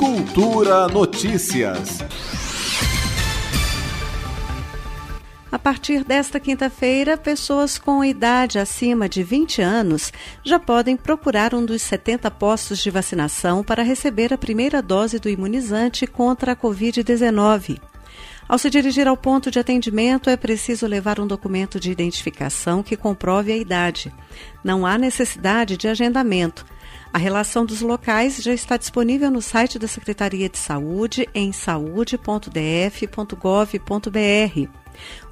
Cultura Notícias. A partir desta quinta-feira, pessoas com idade acima de 20 anos já podem procurar um dos 70 postos de vacinação para receber a primeira dose do imunizante contra a Covid-19. Ao se dirigir ao ponto de atendimento, é preciso levar um documento de identificação que comprove a idade. Não há necessidade de agendamento. A relação dos locais já está disponível no site da Secretaria de Saúde em saude.df.gov.br.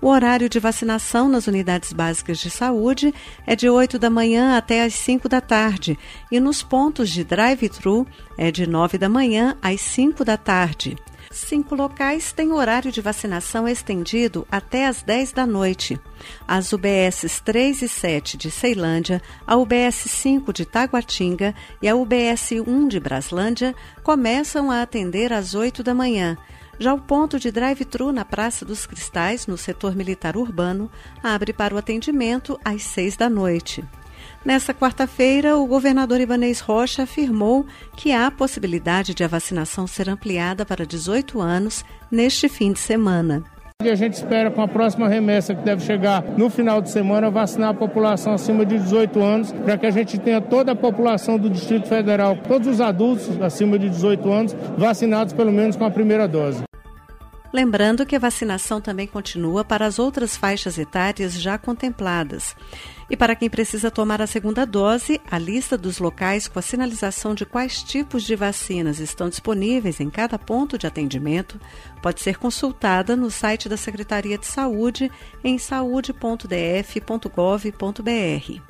O horário de vacinação nas unidades básicas de saúde é de 8 da manhã até às 5 da tarde e nos pontos de drive-thru é de 9 da manhã às 5 da tarde. Cinco locais têm horário de vacinação estendido até às 10 da noite. As UBSs 3 e 7 de Ceilândia, a UBS 5 de Taguatinga e a UBS 1 de Braslândia começam a atender às 8 da manhã. Já o ponto de drive-thru na Praça dos Cristais, no setor militar urbano, abre para o atendimento às seis da noite. Nesta quarta-feira, o governador Ibanês Rocha afirmou que há possibilidade de a vacinação ser ampliada para 18 anos neste fim de semana. A gente espera com a próxima remessa, que deve chegar no final de semana, vacinar a população acima de 18 anos, para que a gente tenha toda a população do Distrito Federal, todos os adultos acima de 18 anos, vacinados pelo menos com a primeira dose. Lembrando que a vacinação também continua para as outras faixas etárias já contempladas. E para quem precisa tomar a segunda dose, a lista dos locais com a sinalização de quais tipos de vacinas estão disponíveis em cada ponto de atendimento pode ser consultada no site da Secretaria de Saúde em saude.df.gov.br.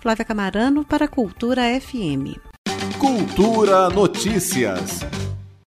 Flávia Camarano para Cultura FM. Cultura Notícias.